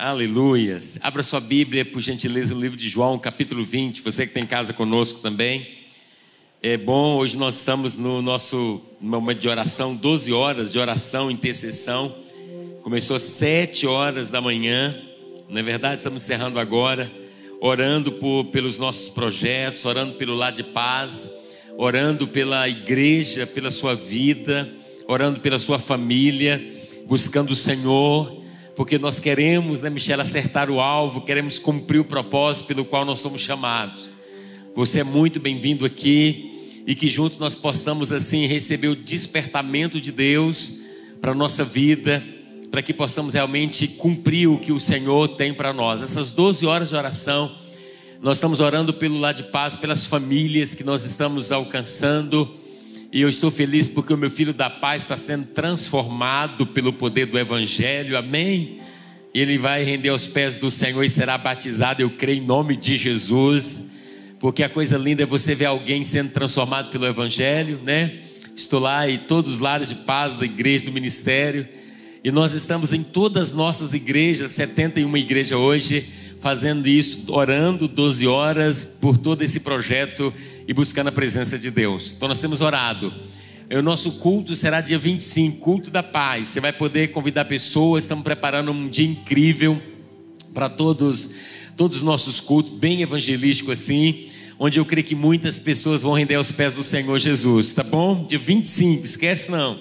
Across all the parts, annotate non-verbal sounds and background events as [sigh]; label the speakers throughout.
Speaker 1: Aleluias. Abra sua Bíblia, por gentileza, no livro de João, capítulo 20. Você que tem casa conosco também. É bom, hoje nós estamos no nosso momento de oração, 12 horas de oração, intercessão. Começou às 7 horas da manhã. Na é verdade, estamos encerrando agora, orando por, pelos nossos projetos, orando pelo lado de paz, orando pela igreja, pela sua vida, orando pela sua família, buscando o Senhor porque nós queremos, né, Michelle, acertar o alvo, queremos cumprir o propósito pelo qual nós somos chamados. Você é muito bem-vindo aqui e que juntos nós possamos assim receber o despertamento de Deus para a nossa vida, para que possamos realmente cumprir o que o Senhor tem para nós. Essas 12 horas de oração, nós estamos orando pelo lado de paz, pelas famílias que nós estamos alcançando. E eu estou feliz porque o meu filho da paz está sendo transformado pelo poder do Evangelho, amém? Ele vai render aos pés do Senhor e será batizado, eu creio em nome de Jesus, porque a coisa linda é você ver alguém sendo transformado pelo Evangelho, né? Estou lá e todos os lares de paz da igreja, do ministério, e nós estamos em todas as nossas igrejas, 71 igrejas hoje, fazendo isso, orando 12 horas por todo esse projeto e buscando a presença de Deus. Então nós temos orado. O nosso culto será dia 25, culto da paz. Você vai poder convidar pessoas, estamos preparando um dia incrível para todos todos os nossos cultos, bem evangelístico assim, onde eu creio que muitas pessoas vão render aos pés do Senhor Jesus, tá bom? Dia 25, esquece não.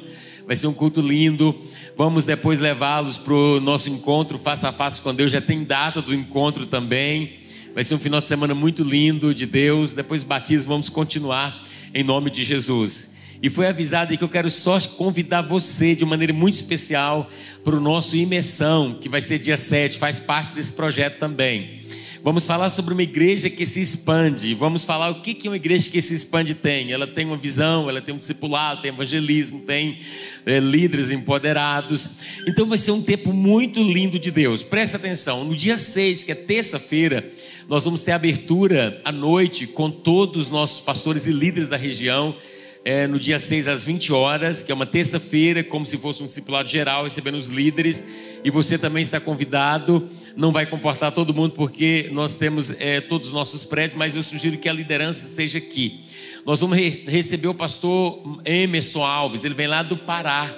Speaker 1: Vai ser um culto lindo. Vamos depois levá-los para o nosso encontro face a face com Deus. Já tem data do encontro também. Vai ser um final de semana muito lindo de Deus. Depois do batismo, vamos continuar em nome de Jesus. E foi avisado que eu quero só convidar você de maneira muito especial para o nosso imersão, que vai ser dia 7, faz parte desse projeto também. Vamos falar sobre uma igreja que se expande. Vamos falar o que, que uma igreja que se expande tem. Ela tem uma visão, ela tem um discipulado, tem evangelismo, tem é, líderes empoderados. Então vai ser um tempo muito lindo de Deus. Presta atenção. No dia 6, que é terça-feira, nós vamos ter abertura à noite com todos os nossos pastores e líderes da região. É, no dia 6 às 20 horas, que é uma terça-feira, como se fosse um discipulado geral, recebendo os líderes. E você também está convidado não vai comportar todo mundo porque nós temos é, todos os nossos prédios, mas eu sugiro que a liderança seja aqui. Nós vamos re receber o pastor Emerson Alves, ele vem lá do Pará.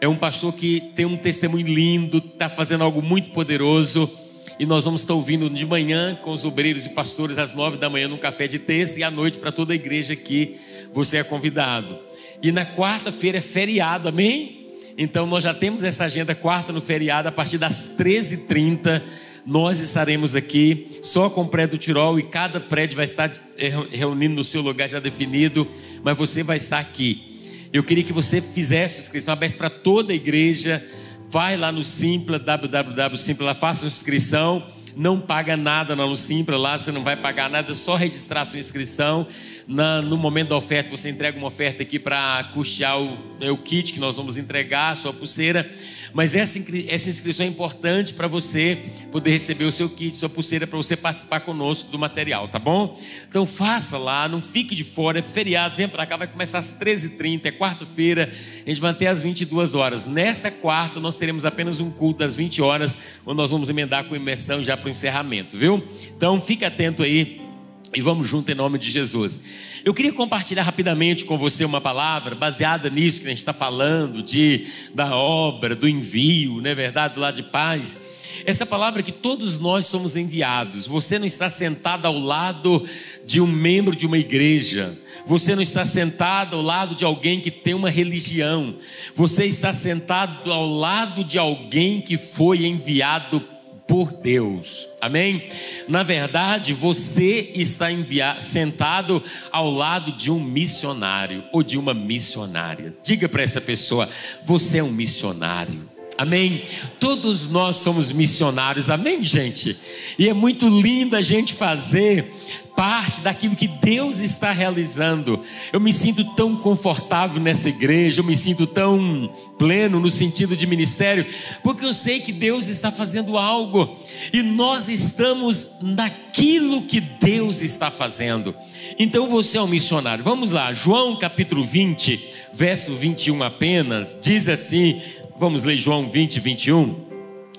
Speaker 1: É um pastor que tem um testemunho lindo, está fazendo algo muito poderoso. E nós vamos estar ouvindo de manhã com os obreiros e pastores às nove da manhã no café de terça e à noite para toda a igreja aqui. Você é convidado. E na quarta-feira é feriado, amém? Então nós já temos essa agenda quarta no feriado, a partir das 13h30. Nós estaremos aqui só com o prédio Tirol e cada prédio vai estar eh, reunindo no seu lugar já definido, mas você vai estar aqui. Eu queria que você fizesse inscrição aberta para toda a igreja. Vai lá no Simpla, www.simpla, faça inscrição não paga nada na Lucimpra, lá você não vai pagar nada, é só registrar sua inscrição. Na, no momento da oferta, você entrega uma oferta aqui para custear o, né, o kit que nós vamos entregar, sua pulseira. Mas essa, essa inscrição é importante para você poder receber o seu kit, sua pulseira, para você participar conosco do material, tá bom? Então faça lá, não fique de fora, é feriado, vem para cá, vai começar às 13h30, é quarta-feira, a gente vai até às 22 horas. Nessa quarta, nós teremos apenas um culto das 20 horas, onde nós vamos emendar com imersão já para o encerramento, viu? Então fique atento aí e vamos junto em nome de Jesus. Eu queria compartilhar rapidamente com você uma palavra baseada nisso que a gente está falando, de, da obra, do envio, não é verdade? Do lado de paz. Essa palavra que todos nós somos enviados. Você não está sentado ao lado de um membro de uma igreja. Você não está sentado ao lado de alguém que tem uma religião. Você está sentado ao lado de alguém que foi enviado por Deus. Amém? Na verdade, você está enviado, sentado ao lado de um missionário ou de uma missionária. Diga para essa pessoa: você é um missionário. Amém? Todos nós somos missionários, amém, gente? E é muito lindo a gente fazer parte daquilo que Deus está realizando. Eu me sinto tão confortável nessa igreja, eu me sinto tão pleno no sentido de ministério, porque eu sei que Deus está fazendo algo e nós estamos naquilo que Deus está fazendo. Então você é um missionário. Vamos lá, João capítulo 20, verso 21 apenas, diz assim: Vamos ler João 20, 21.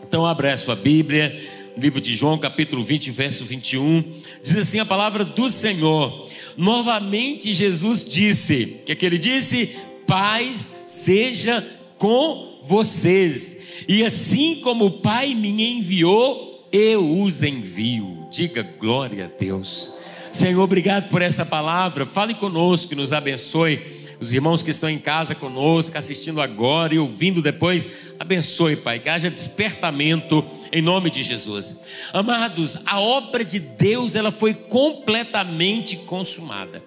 Speaker 1: Então abra a sua Bíblia, livro de João, capítulo 20, verso 21. Diz assim a palavra do Senhor. Novamente Jesus disse: O que, é que ele disse? Paz seja com vocês. E assim como o Pai me enviou, eu os envio. Diga glória a Deus. Senhor, obrigado por essa palavra. Fale conosco, nos abençoe os irmãos que estão em casa conosco, assistindo agora e ouvindo depois, abençoe, Pai, que haja despertamento em nome de Jesus. Amados, a obra de Deus, ela foi completamente consumada.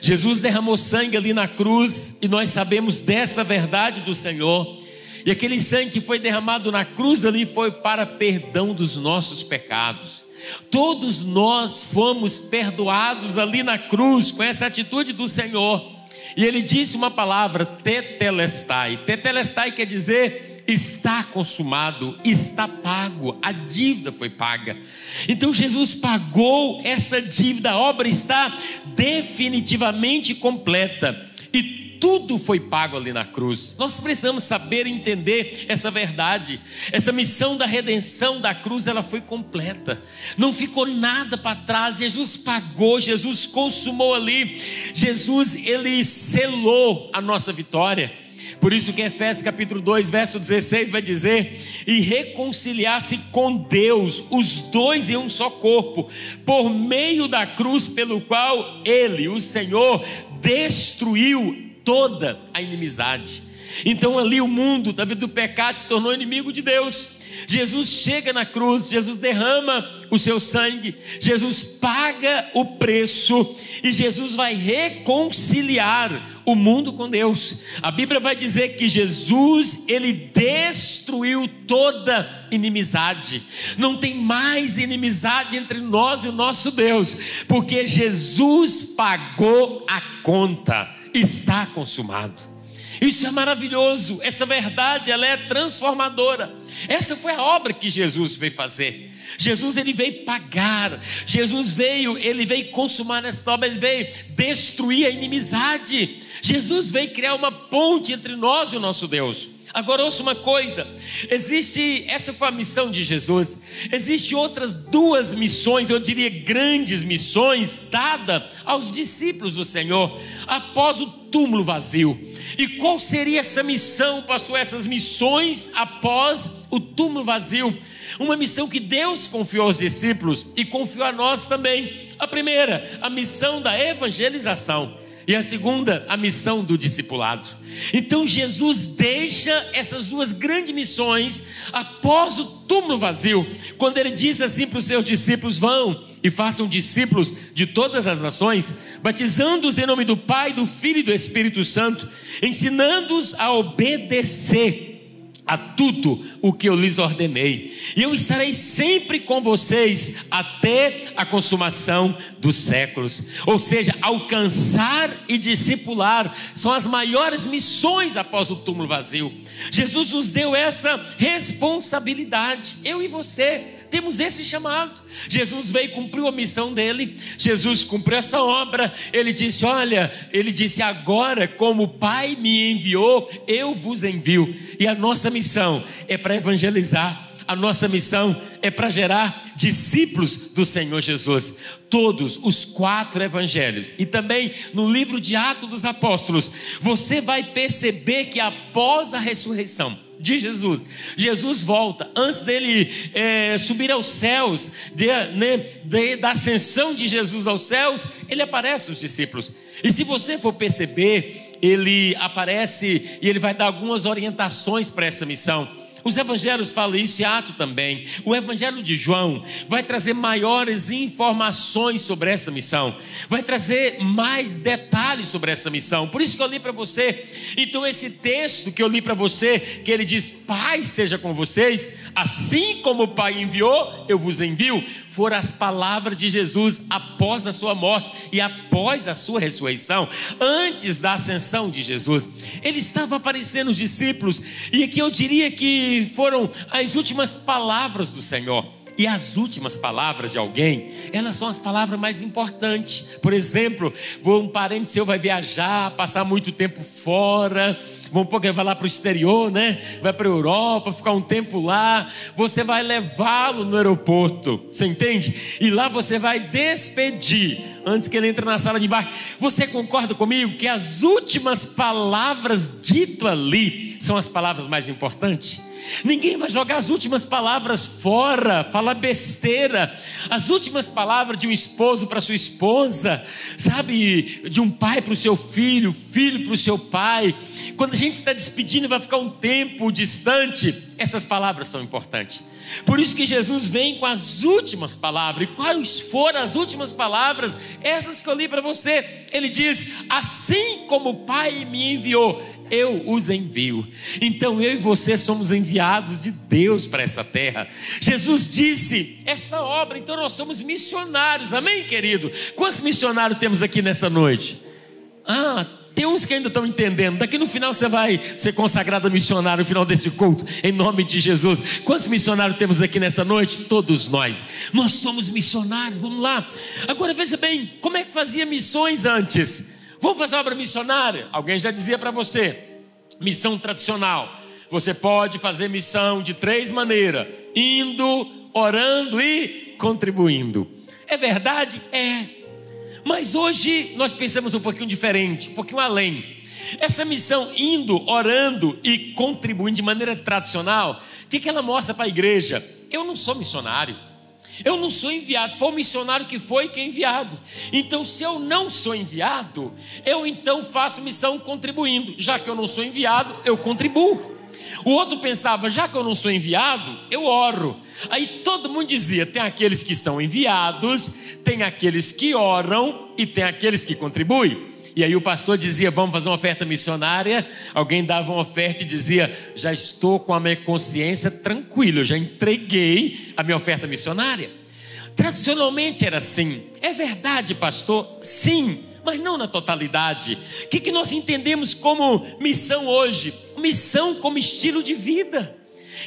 Speaker 1: Jesus derramou sangue ali na cruz e nós sabemos dessa verdade do Senhor. E aquele sangue que foi derramado na cruz ali foi para perdão dos nossos pecados. Todos nós fomos perdoados ali na cruz com essa atitude do Senhor. E ele disse uma palavra, tetelestai. Tetelestai quer dizer está consumado, está pago, a dívida foi paga. Então Jesus pagou essa dívida, a obra está definitivamente completa. E tudo foi pago ali na cruz. Nós precisamos saber entender essa verdade. Essa missão da redenção da cruz, ela foi completa. Não ficou nada para trás. Jesus pagou, Jesus consumou ali. Jesus ele selou a nossa vitória. Por isso que Efésios capítulo 2, verso 16 vai dizer: "E reconciliar-se com Deus, os dois em um só corpo, por meio da cruz pelo qual ele, o Senhor, destruiu toda a inimizade. Então ali o mundo, da vida do pecado, se tornou inimigo de Deus. Jesus chega na cruz, Jesus derrama o seu sangue, Jesus paga o preço e Jesus vai reconciliar o mundo com Deus. A Bíblia vai dizer que Jesus, ele destruiu toda inimizade. Não tem mais inimizade entre nós e o nosso Deus, porque Jesus pagou a conta está consumado. Isso é maravilhoso, essa verdade ela é transformadora. Essa foi a obra que Jesus veio fazer. Jesus ele veio pagar, Jesus veio, ele veio consumar essa obra, ele veio destruir a inimizade. Jesus veio criar uma ponte entre nós e o nosso Deus. Agora ouça uma coisa: existe, essa foi a missão de Jesus, existe outras duas missões, eu diria grandes missões, dada aos discípulos do Senhor, após o túmulo vazio. E qual seria essa missão, pastor? Essas missões após o túmulo vazio? Uma missão que Deus confiou aos discípulos e confiou a nós também. A primeira, a missão da evangelização. E a segunda, a missão do discipulado. Então Jesus deixa essas duas grandes missões após o túmulo vazio, quando ele diz assim para os seus discípulos: vão e façam discípulos de todas as nações, batizando-os em nome do Pai, do Filho e do Espírito Santo, ensinando-os a obedecer a tudo o que eu lhes ordenei, e eu estarei sempre com vocês até a consumação dos séculos. Ou seja, alcançar e discipular são as maiores missões após o túmulo vazio. Jesus nos deu essa responsabilidade, eu e você temos esse chamado. Jesus veio cumprir a missão dele. Jesus cumpriu essa obra. Ele disse: Olha, ele disse: Agora, como o Pai me enviou, eu vos envio. E a nossa missão é para evangelizar. A nossa missão é para gerar discípulos do Senhor Jesus. Todos os quatro evangelhos e também no livro de Atos dos Apóstolos, você vai perceber que após a ressurreição, de Jesus. Jesus volta, antes dele é, subir aos céus, de, né, de, da ascensão de Jesus aos céus, ele aparece aos discípulos. E se você for perceber, ele aparece e ele vai dar algumas orientações para essa missão. Os evangelhos falam isso e Ato também. O evangelho de João vai trazer maiores informações sobre essa missão, vai trazer mais detalhes sobre essa missão. Por isso que eu li para você. Então, esse texto que eu li para você, que ele diz: Pai seja com vocês, assim como o Pai enviou, eu vos envio, foram as palavras de Jesus após a sua morte e após a sua ressurreição, antes da ascensão de Jesus. Ele estava aparecendo os discípulos, e aqui eu diria que foram as últimas palavras do Senhor. E as últimas palavras de alguém, elas são as palavras mais importantes. Por exemplo, um parente seu vai viajar, passar muito tempo fora, pouco vai lá para o exterior, né? Vai para a Europa, ficar um tempo lá. Você vai levá-lo no aeroporto, você entende? E lá você vai despedir antes que ele entre na sala de embarque. Você concorda comigo que as últimas palavras ditas ali são as palavras mais importantes? Ninguém vai jogar as últimas palavras fora, falar besteira. As últimas palavras de um esposo para sua esposa, sabe? De um pai para o seu filho, filho para o seu pai. Quando a gente está despedindo, vai ficar um tempo distante. Essas palavras são importantes. Por isso que Jesus vem com as últimas palavras. E quais foram as últimas palavras? Essas que eu li para você. Ele diz: Assim como o Pai me enviou, eu os envio. Então eu e você somos enviados de Deus para essa terra. Jesus disse: esta obra, então nós somos missionários. Amém, querido? Quantos missionários temos aqui nessa noite? Ah, tem uns que ainda estão entendendo. Daqui no final você vai ser consagrado missionário no final desse culto, em nome de Jesus. Quantos missionários temos aqui nessa noite? Todos nós. Nós somos missionários, vamos lá. Agora veja bem, como é que fazia missões antes? Vamos fazer obra missionária? Alguém já dizia para você: missão tradicional. Você pode fazer missão de três maneiras: indo, orando e contribuindo. É verdade? É. Mas hoje nós pensamos um pouquinho diferente, um pouquinho além. Essa missão indo, orando e contribuindo de maneira tradicional, o que, que ela mostra para a igreja? Eu não sou missionário. Eu não sou enviado, foi o missionário que foi que é enviado. Então, se eu não sou enviado, eu então faço missão contribuindo. Já que eu não sou enviado, eu contribuo. O outro pensava, já que eu não sou enviado, eu oro. Aí todo mundo dizia: tem aqueles que são enviados, tem aqueles que oram e tem aqueles que contribuem. E aí o pastor dizia: Vamos fazer uma oferta missionária. Alguém dava uma oferta e dizia: Já estou com a minha consciência tranquila, eu já entreguei a minha oferta missionária. Tradicionalmente era assim. É verdade, pastor? Sim, mas não na totalidade. O que, que nós entendemos como missão hoje? Missão como estilo de vida.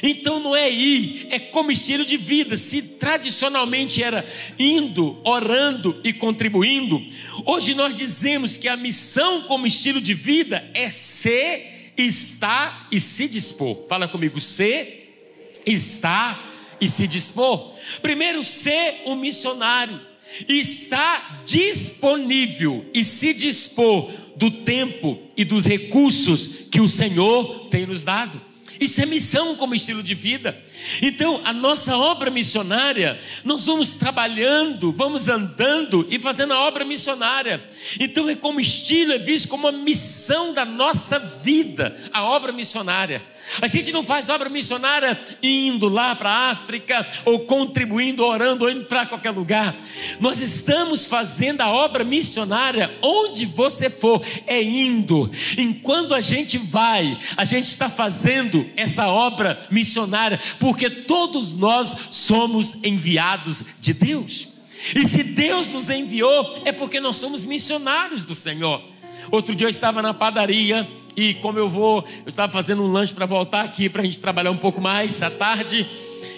Speaker 1: Então não é ir, é como estilo de vida. Se tradicionalmente era indo, orando e contribuindo, hoje nós dizemos que a missão como estilo de vida é ser, estar e se dispor. Fala comigo, ser, estar e se dispor. Primeiro, ser um missionário, estar disponível e se dispor do tempo e dos recursos que o Senhor tem nos dado. Isso é missão como estilo de vida. Então, a nossa obra missionária, nós vamos trabalhando, vamos andando e fazendo a obra missionária. Então, é como estilo, é visto como uma missão da nossa vida, a obra missionária. A gente não faz obra missionária indo lá para a África, ou contribuindo, orando, ou indo para qualquer lugar. Nós estamos fazendo a obra missionária onde você for, é indo. Enquanto a gente vai, a gente está fazendo essa obra missionária, porque todos nós somos enviados de Deus. E se Deus nos enviou, é porque nós somos missionários do Senhor. Outro dia eu estava na padaria e como eu vou, eu estava fazendo um lanche para voltar aqui para a gente trabalhar um pouco mais à tarde.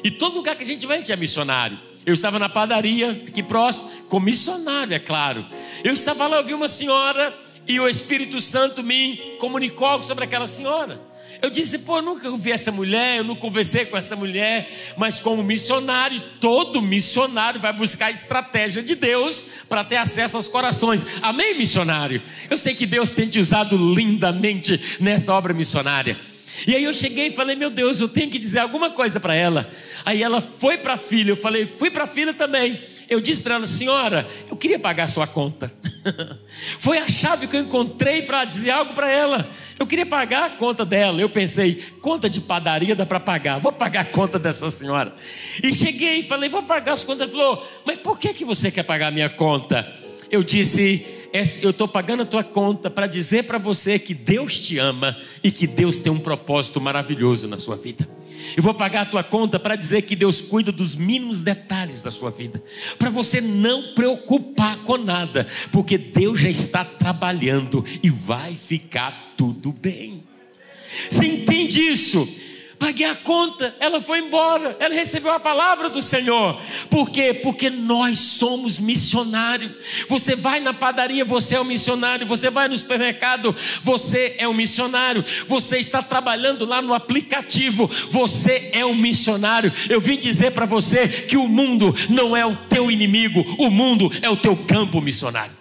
Speaker 1: E todo lugar que a gente vai, a gente é missionário. Eu estava na padaria aqui próximo, com missionário, é claro. Eu estava lá, eu vi uma senhora e o Espírito Santo me comunicou sobre aquela senhora. Eu disse, pô, eu nunca vi essa mulher, eu não conversei com essa mulher, mas como missionário, todo missionário vai buscar a estratégia de Deus para ter acesso aos corações. Amém, missionário? Eu sei que Deus tem te usado lindamente nessa obra missionária. E aí eu cheguei e falei, meu Deus, eu tenho que dizer alguma coisa para ela. Aí ela foi para a filha, eu falei, fui para a filha também. Eu disse para ela, senhora, eu queria pagar sua conta. [laughs] Foi a chave que eu encontrei para dizer algo para ela. Eu queria pagar a conta dela. Eu pensei, conta de padaria dá para pagar. Vou pagar a conta dessa senhora. E cheguei e falei, vou pagar as contas. Ela falou, mas por que, que você quer pagar a minha conta? Eu disse, eu estou pagando a tua conta para dizer para você que Deus te ama e que Deus tem um propósito maravilhoso na sua vida. Eu vou pagar a tua conta para dizer que Deus cuida dos mínimos detalhes da sua vida, para você não preocupar com nada, porque Deus já está trabalhando e vai ficar tudo bem. Você entende isso? Paguei a conta, ela foi embora, ela recebeu a palavra do Senhor. Por quê? Porque nós somos missionários. Você vai na padaria, você é um missionário. Você vai no supermercado, você é um missionário. Você está trabalhando lá no aplicativo, você é um missionário. Eu vim dizer para você que o mundo não é o teu inimigo, o mundo é o teu campo missionário.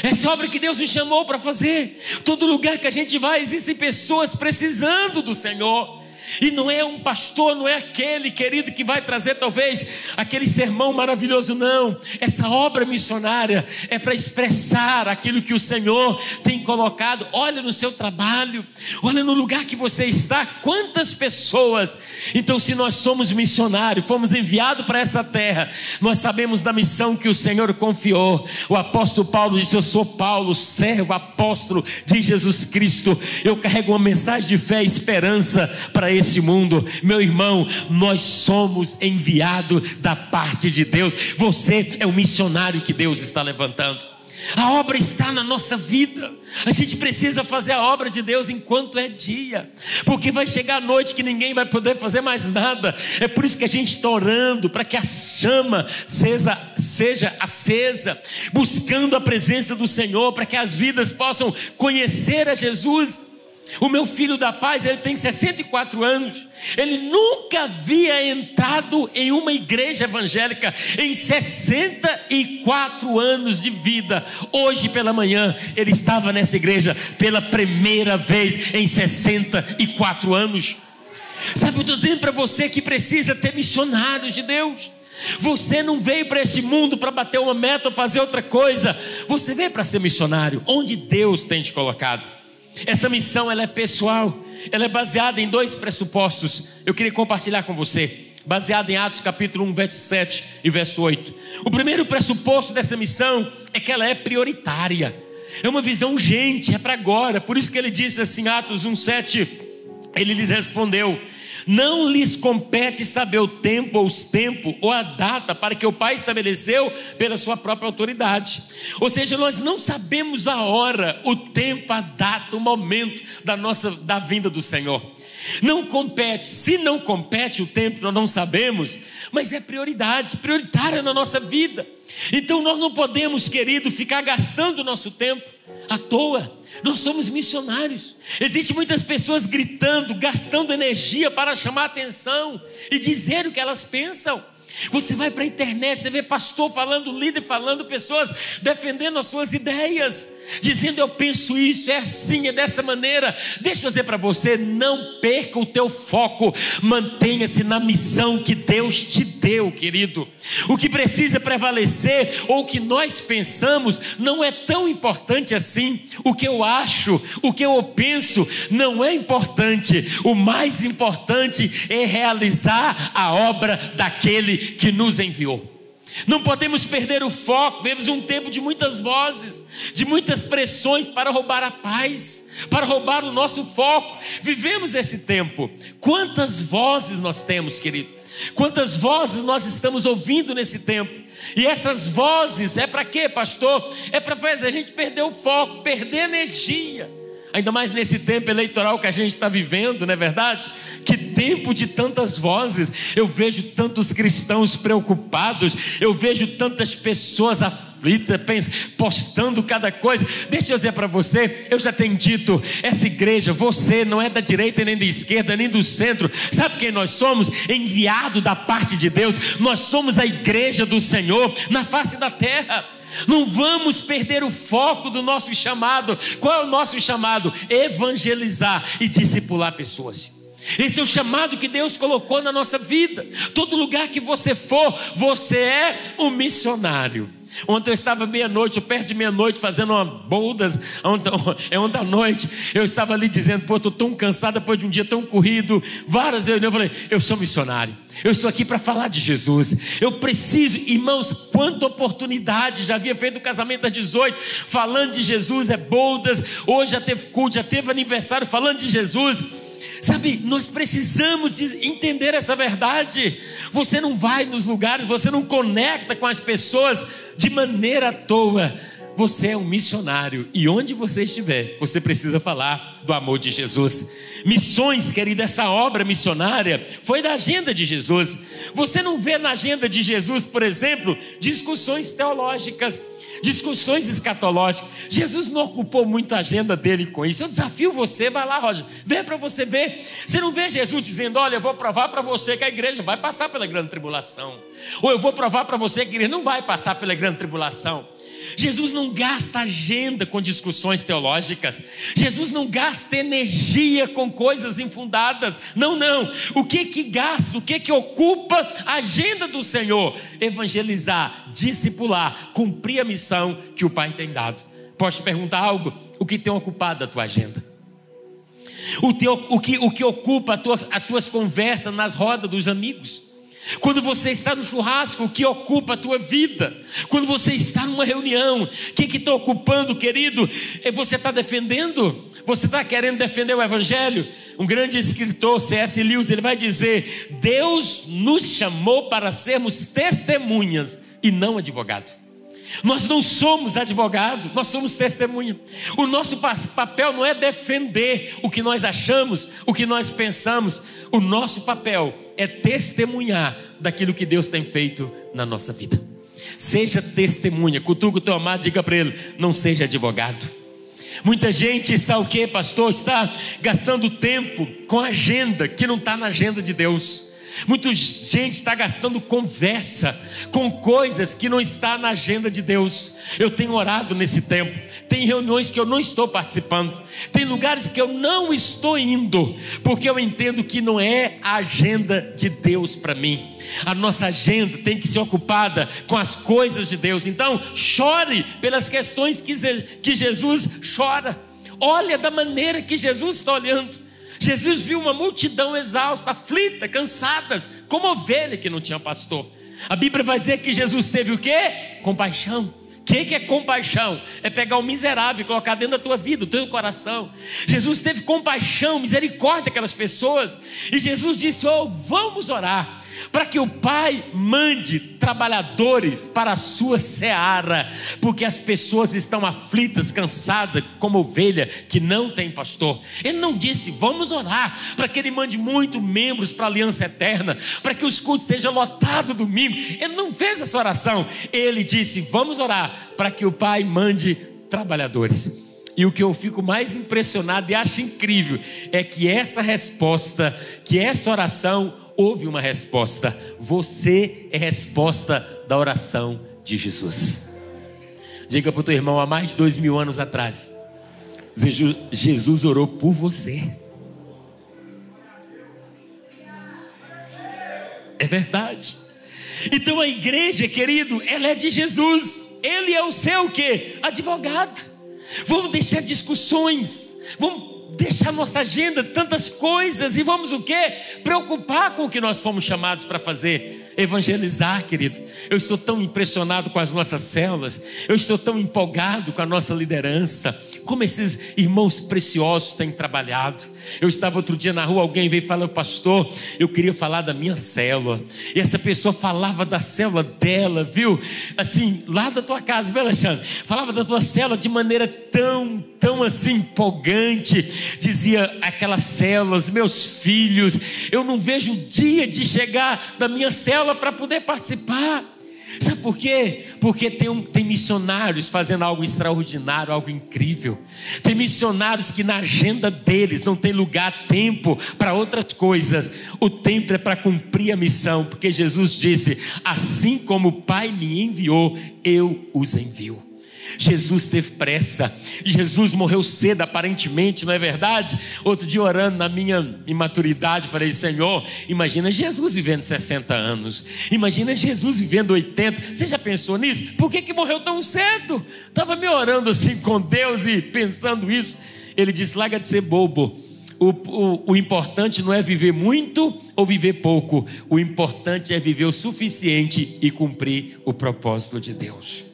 Speaker 1: Essa é obra que Deus nos chamou para fazer. Todo lugar que a gente vai, existem pessoas precisando do Senhor. E não é um pastor, não é aquele querido que vai trazer talvez aquele sermão maravilhoso, não. Essa obra missionária é para expressar aquilo que o Senhor tem colocado. Olha no seu trabalho, olha no lugar que você está, quantas pessoas. Então, se nós somos missionários, fomos enviados para essa terra, nós sabemos da missão que o Senhor confiou. O apóstolo Paulo disse: Eu sou Paulo, servo, apóstolo de Jesus Cristo. Eu carrego uma mensagem de fé e esperança para esse mundo. Meu irmão, nós somos enviados da parte de Deus. Você é o missionário que Deus está levantando. A obra está na nossa vida. A gente precisa fazer a obra de Deus enquanto é dia, porque vai chegar a noite que ninguém vai poder fazer mais nada. É por isso que a gente está orando para que a chama seja, seja acesa, buscando a presença do Senhor, para que as vidas possam conhecer a Jesus. O meu filho da paz, ele tem 64 anos. Ele nunca havia entrado em uma igreja evangélica em 64 anos de vida. Hoje pela manhã, ele estava nessa igreja pela primeira vez em 64 anos. Sabe, eu estou dizendo para você que precisa ter missionários de Deus. Você não veio para este mundo para bater uma meta ou fazer outra coisa. Você veio para ser missionário, onde Deus tem te colocado. Essa missão ela é pessoal, ela é baseada em dois pressupostos. Eu queria compartilhar com você, baseado em Atos capítulo 1, verso 7 e verso 8. O primeiro pressuposto dessa missão é que ela é prioritária. É uma visão urgente, é para agora. Por isso que ele disse assim, Atos 1, 7, ele lhes respondeu: não lhes compete saber o tempo ou os tempos ou a data para que o Pai estabeleceu pela sua própria autoridade. Ou seja, nós não sabemos a hora, o tempo, a data, o momento da nossa da vinda do Senhor. Não compete, se não compete o tempo, nós não sabemos, mas é prioridade, prioritária na nossa vida. Então nós não podemos, querido, ficar gastando o nosso tempo à toa. Nós somos missionários. Existem muitas pessoas gritando, gastando energia para chamar atenção e dizer o que elas pensam. Você vai para a internet, você vê pastor falando, líder falando, pessoas defendendo as suas ideias dizendo eu penso isso, é assim, é dessa maneira. Deixa eu dizer para você, não perca o teu foco, mantenha-se na missão que Deus te deu, querido. O que precisa prevalecer ou o que nós pensamos não é tão importante assim. O que eu acho, o que eu penso não é importante. O mais importante é realizar a obra daquele que nos enviou. Não podemos perder o foco. Vemos um tempo de muitas vozes, de muitas pressões para roubar a paz, para roubar o nosso foco. Vivemos esse tempo. Quantas vozes nós temos, querido? Quantas vozes nós estamos ouvindo nesse tempo? E essas vozes é para quê, pastor? É para fazer a gente perder o foco, perder energia ainda mais nesse tempo eleitoral que a gente está vivendo, não é verdade? Que tempo de tantas vozes, eu vejo tantos cristãos preocupados, eu vejo tantas pessoas aflitas, postando cada coisa. Deixa eu dizer para você, eu já tenho dito, essa igreja, você não é da direita nem da esquerda, nem do centro, sabe quem nós somos? Enviado da parte de Deus, nós somos a igreja do Senhor na face da terra. Não vamos perder o foco do nosso chamado. Qual é o nosso chamado? Evangelizar e discipular pessoas. Esse é o chamado que Deus colocou na nossa vida. Todo lugar que você for, você é um missionário. Ontem eu estava meia-noite, perto de meia-noite, fazendo uma boldas, ontem, é ontem à noite, eu estava ali dizendo, pô, estou tão cansado depois de um dia tão corrido, várias vezes eu falei, eu sou missionário, eu estou aqui para falar de Jesus, eu preciso, irmãos, quanta oportunidade, já havia feito o casamento às 18, falando de Jesus, é boldas, hoje já teve culto, já teve aniversário falando de Jesus, Sabe, nós precisamos entender essa verdade. Você não vai nos lugares, você não conecta com as pessoas de maneira à toa. Você é um missionário e onde você estiver, você precisa falar do amor de Jesus. Missões, querido, essa obra missionária foi da agenda de Jesus. Você não vê na agenda de Jesus, por exemplo, discussões teológicas discussões escatológicas. Jesus não ocupou muito a agenda dele com isso. Eu desafio você, vai lá, Roger, vê para você ver. Você não vê Jesus dizendo: Olha, eu vou provar para você que a igreja vai passar pela grande tribulação. Ou eu vou provar para você que a igreja não vai passar pela grande tribulação. Jesus não gasta agenda com discussões teológicas. Jesus não gasta energia com coisas infundadas. Não, não. O que que gasta? O que que ocupa a agenda do Senhor? Evangelizar, discipular, cumprir a missão que o Pai tem dado. Posso te perguntar algo? O que tem ocupado a tua agenda? O, teu, o, que, o que ocupa tua, as tuas conversas nas rodas dos amigos? Quando você está no churrasco, o que ocupa a tua vida? Quando você está numa reunião, o que está ocupando, querido? É você está defendendo? Você está querendo defender o Evangelho? Um grande escritor, C.S. Lewis, ele vai dizer: Deus nos chamou para sermos testemunhas e não advogados. Nós não somos advogado, nós somos testemunha. O nosso papel não é defender o que nós achamos, o que nós pensamos. O nosso papel é testemunhar daquilo que Deus tem feito na nossa vida. Seja testemunha. Cutuca o teu amado, diga para ele: não seja advogado. Muita gente está o que, pastor? Está gastando tempo com agenda que não está na agenda de Deus. Muita gente está gastando conversa com coisas que não está na agenda de Deus. Eu tenho orado nesse tempo. Tem reuniões que eu não estou participando. Tem lugares que eu não estou indo, porque eu entendo que não é a agenda de Deus para mim. A nossa agenda tem que ser ocupada com as coisas de Deus. Então, chore pelas questões que Jesus chora. Olha da maneira que Jesus está olhando. Jesus viu uma multidão exausta, aflita, cansadas, como ovelha que não tinha pastor. A Bíblia vai dizer que Jesus teve o quê? Compaixão. O que, que é compaixão? É pegar o miserável e colocar dentro da tua vida, do teu coração. Jesus teve compaixão, misericórdia daquelas pessoas. E Jesus disse: Oh, vamos orar para que o Pai mande trabalhadores para a sua seara, porque as pessoas estão aflitas, cansadas, como ovelha que não tem pastor. Ele não disse, vamos orar, para que Ele mande muitos membros para a aliança eterna, para que os cultos estejam lotados domingo. Ele não fez essa oração. Ele disse, vamos orar, para que o Pai mande trabalhadores. E o que eu fico mais impressionado e acho incrível é que essa resposta, que essa oração houve uma resposta. Você é resposta da oração de Jesus. Diga para o teu irmão, há mais de dois mil anos atrás, Jesus orou por você. É verdade. Então a igreja, querido, ela é de Jesus. Ele é o seu que? Advogado. Vamos deixar discussões. Vamos deixar nossa agenda tantas coisas e vamos o quê? Preocupar com o que nós fomos chamados para fazer evangelizar, querido. Eu estou tão impressionado com as nossas células, eu estou tão empolgado com a nossa liderança, como esses irmãos preciosos têm trabalhado. Eu estava outro dia na rua, alguém veio falar, pastor, eu queria falar da minha célula. E essa pessoa falava da célula dela, viu? Assim, lá da tua casa, viu, Alexandre? Falava da tua célula de maneira tão, tão assim empolgante. Dizia aquelas células, meus filhos, eu não vejo dia de chegar da minha célula para poder participar. Sabe por quê? Porque tem, um, tem missionários fazendo algo extraordinário, algo incrível. Tem missionários que na agenda deles não tem lugar, tempo para outras coisas. O tempo é para cumprir a missão, porque Jesus disse: Assim como o Pai me enviou, eu os envio. Jesus teve pressa. Jesus morreu cedo, aparentemente, não é verdade? Outro dia, orando na minha imaturidade, falei: Senhor, imagina Jesus vivendo 60 anos. Imagina Jesus vivendo 80. Você já pensou nisso? Por que, que morreu tão cedo? Estava me orando assim com Deus e pensando isso. Ele disse: larga de ser bobo. O, o, o, importante não é viver muito ou viver pouco, o importante é viver o suficiente e cumprir o propósito de Deus.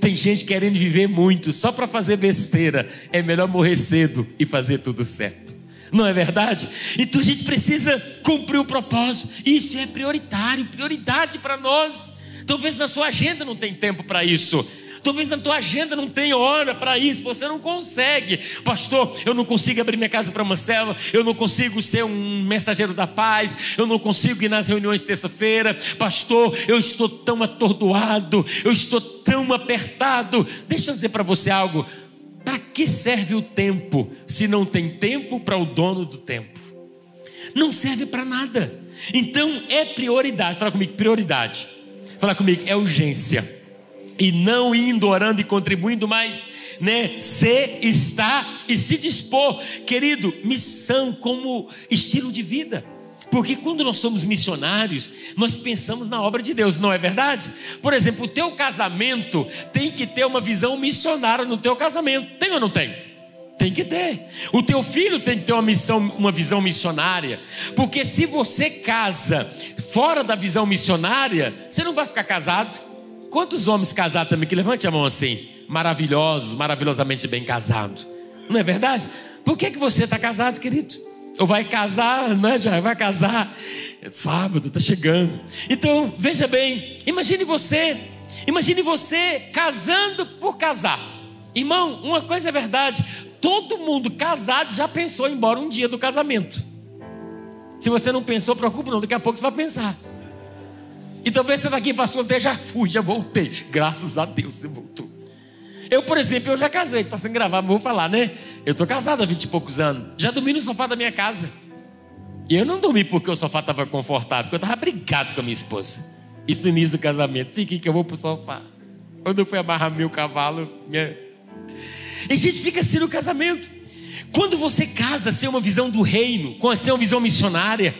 Speaker 1: Tem gente querendo viver muito só para fazer besteira. É melhor morrer cedo e fazer tudo certo. Não é verdade? Então a gente precisa cumprir o propósito. Isso é prioritário, prioridade para nós. Talvez na sua agenda não tem tempo para isso. Talvez na tua agenda não tenha hora para isso, você não consegue. Pastor, eu não consigo abrir minha casa para uma célula, eu não consigo ser um mensageiro da paz, eu não consigo ir nas reuniões terça-feira. Pastor, eu estou tão atordoado, eu estou tão apertado. Deixa eu dizer para você algo. Para que serve o tempo se não tem tempo para o dono do tempo? Não serve para nada. Então é prioridade. Fala comigo, prioridade. Fala comigo, é urgência e não indo orando e contribuindo, mas né, se estar e se dispor, querido, missão como estilo de vida. Porque quando nós somos missionários, nós pensamos na obra de Deus, não é verdade? Por exemplo, o teu casamento tem que ter uma visão missionária no teu casamento. Tem ou não tem? Tem que ter. O teu filho tem que ter uma missão, uma visão missionária. Porque se você casa fora da visão missionária, você não vai ficar casado. Quantos homens casados também que levante a mão assim, maravilhosos, maravilhosamente bem casados? Não é verdade? Por que, que você está casado, querido? Ou vai casar, não é, já vai casar. É sábado, está chegando. Então, veja bem, imagine você, imagine você casando por casar. Irmão, uma coisa é verdade, todo mundo casado já pensou em ir embora um dia do casamento. Se você não pensou, preocupa não, daqui a pouco você vai pensar. E talvez você está aqui, pastor, até já fui, já voltei. Graças a Deus você voltou. Eu, por exemplo, eu já casei, está sendo gravado, vou falar, né? Eu estou casado há vinte e poucos anos. Já dormi no sofá da minha casa. E eu não dormi porque o sofá estava confortável, porque eu estava brigado com a minha esposa. Isso no início do casamento. Fique que eu vou para o sofá. Quando eu fui amarrar meu cavalo, minha... E a gente fica assim no casamento. Quando você casa sem uma visão do reino, sem uma visão missionária,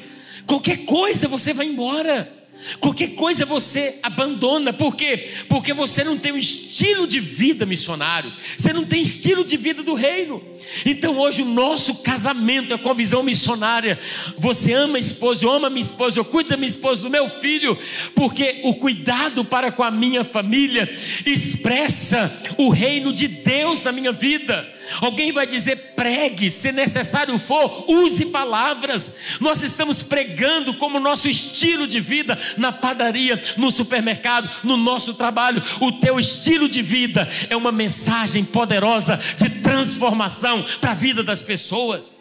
Speaker 1: qualquer coisa você vai embora. Qualquer coisa você abandona, por quê? Porque você não tem um estilo de vida missionário, você não tem estilo de vida do reino. Então hoje o nosso casamento é com a visão missionária. Você ama a esposa, eu amo a minha esposa, eu cuido da minha esposa, do meu filho, porque o cuidado para com a minha família expressa o reino de Deus na minha vida. Alguém vai dizer pregue, se necessário for, use palavras. Nós estamos pregando como nosso estilo de vida na padaria, no supermercado, no nosso trabalho. O teu estilo de vida é uma mensagem poderosa de transformação para a vida das pessoas.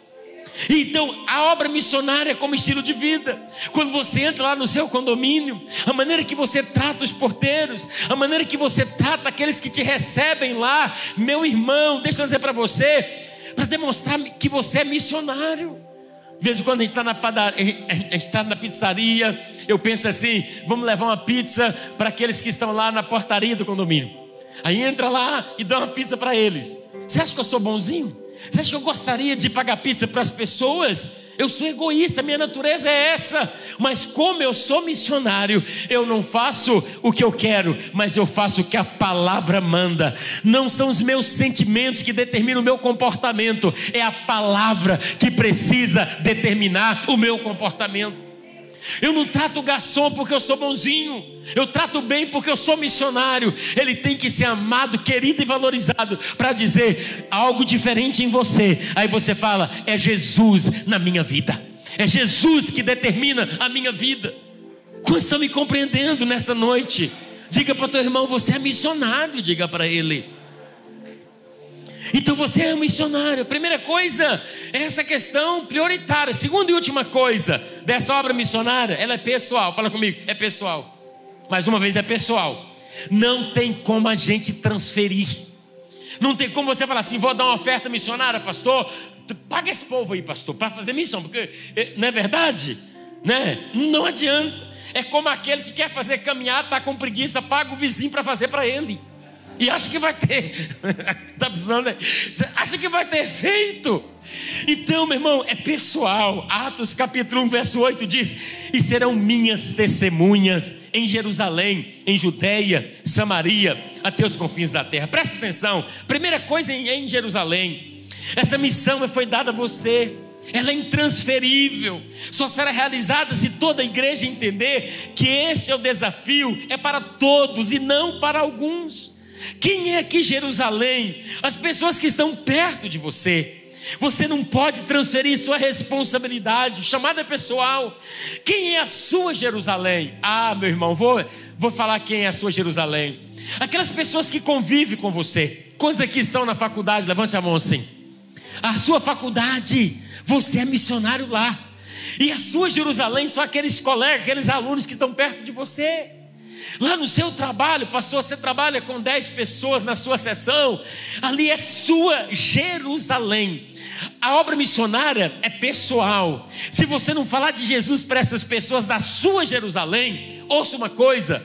Speaker 1: Então, a obra missionária é como estilo de vida. Quando você entra lá no seu condomínio, a maneira que você trata os porteiros, a maneira que você trata aqueles que te recebem lá, meu irmão, deixa eu dizer para você, para demonstrar que você é missionário. De vez em quando a gente está na padaria, está na pizzaria, eu penso assim: vamos levar uma pizza para aqueles que estão lá na portaria do condomínio. Aí entra lá e dá uma pizza para eles. Você acha que eu sou bonzinho? Você acha que eu gostaria de pagar pizza para as pessoas? Eu sou egoísta, minha natureza é essa. Mas como eu sou missionário, eu não faço o que eu quero, mas eu faço o que a palavra manda. Não são os meus sentimentos que determinam o meu comportamento, é a palavra que precisa determinar o meu comportamento. Eu não trato o garçom porque eu sou bonzinho. Eu trato bem porque eu sou missionário. Ele tem que ser amado, querido e valorizado para dizer algo diferente em você. Aí você fala: é Jesus na minha vida. É Jesus que determina a minha vida. Quantos estão me compreendendo nessa noite? Diga para o teu irmão: você é missionário. Diga para ele. Então você é um missionário. Primeira coisa é essa questão prioritária. Segunda e última coisa dessa obra missionária, ela é pessoal. Fala comigo, é pessoal. Mais uma vez, é pessoal. Não tem como a gente transferir. Não tem como você falar assim, vou dar uma oferta missionária, pastor. Paga esse povo aí, pastor, para fazer missão, porque eh, não é verdade, né? Não adianta. É como aquele que quer fazer caminhar, está com preguiça, paga o vizinho para fazer para ele. E acha que vai ter. Está [laughs] precisando, né? Acha que vai ter efeito. Então, meu irmão, é pessoal. Atos capítulo 1, verso 8 diz: E serão minhas testemunhas em Jerusalém, em Judeia, Samaria, até os confins da terra. Presta atenção. Primeira coisa é em Jerusalém. Essa missão foi dada a você. Ela é intransferível. Só será realizada se toda a igreja entender que esse é o desafio, é para todos e não para alguns. Quem é aqui Jerusalém? As pessoas que estão perto de você. Você não pode transferir sua responsabilidade, chamada pessoal. Quem é a sua Jerusalém? Ah, meu irmão, vou, vou falar quem é a sua Jerusalém. Aquelas pessoas que convivem com você. Quantos aqui estão na faculdade? Levante a mão assim. A sua faculdade, você é missionário lá. E a sua Jerusalém são aqueles colegas, aqueles alunos que estão perto de você. Lá no seu trabalho, pastor, você trabalha com 10 pessoas na sua sessão, ali é sua Jerusalém. A obra missionária é pessoal. Se você não falar de Jesus para essas pessoas da sua Jerusalém, ouça uma coisa: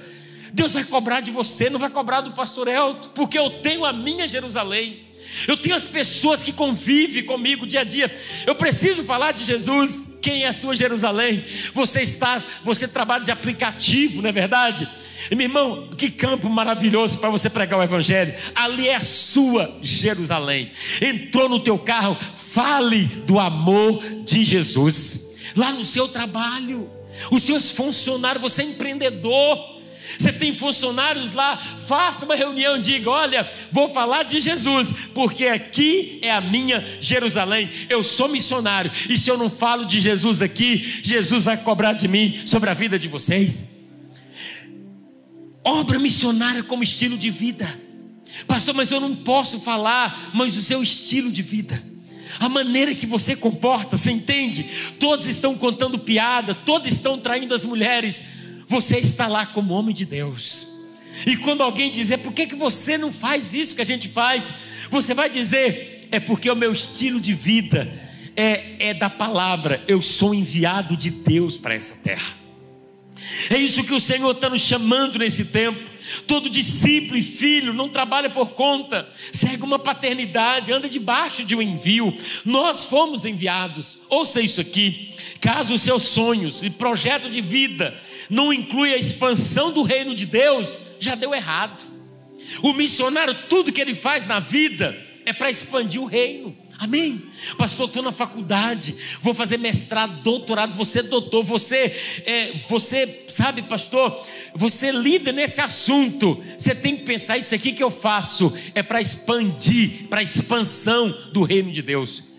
Speaker 1: Deus vai cobrar de você, não vai cobrar do pastor Elton, porque eu tenho a minha Jerusalém. Eu tenho as pessoas que convivem comigo dia a dia. Eu preciso falar de Jesus. Quem é a sua Jerusalém? Você está, você trabalha de aplicativo, não é verdade? E, meu irmão, que campo maravilhoso para você pregar o Evangelho. Ali é a sua Jerusalém. Entrou no teu carro, fale do amor de Jesus. Lá no seu trabalho, os seus funcionários, você é empreendedor. Você tem funcionários lá, faça uma reunião diga: Olha, vou falar de Jesus, porque aqui é a minha Jerusalém. Eu sou missionário, e se eu não falo de Jesus aqui, Jesus vai cobrar de mim sobre a vida de vocês. Obra missionária como estilo de vida. Pastor, mas eu não posso falar, mas o seu estilo de vida. A maneira que você comporta, você entende? Todos estão contando piada, todos estão traindo as mulheres. Você está lá como homem de Deus. E quando alguém dizer, por que, que você não faz isso que a gente faz? Você vai dizer, é porque o meu estilo de vida é, é da palavra. Eu sou enviado de Deus para essa terra. É isso que o Senhor está nos chamando nesse tempo. Todo discípulo e filho não trabalha por conta, segue uma paternidade, anda debaixo de um envio. Nós fomos enviados. Ouça isso aqui: caso os seus sonhos e projeto de vida não inclui a expansão do reino de Deus, já deu errado. O missionário, tudo que ele faz na vida é para expandir o reino. Amém? Pastor, estou na faculdade, vou fazer mestrado, doutorado, você é doutor, você, é, você sabe, pastor, você lida nesse assunto. Você tem que pensar: isso aqui que eu faço é para expandir, para expansão do reino de Deus.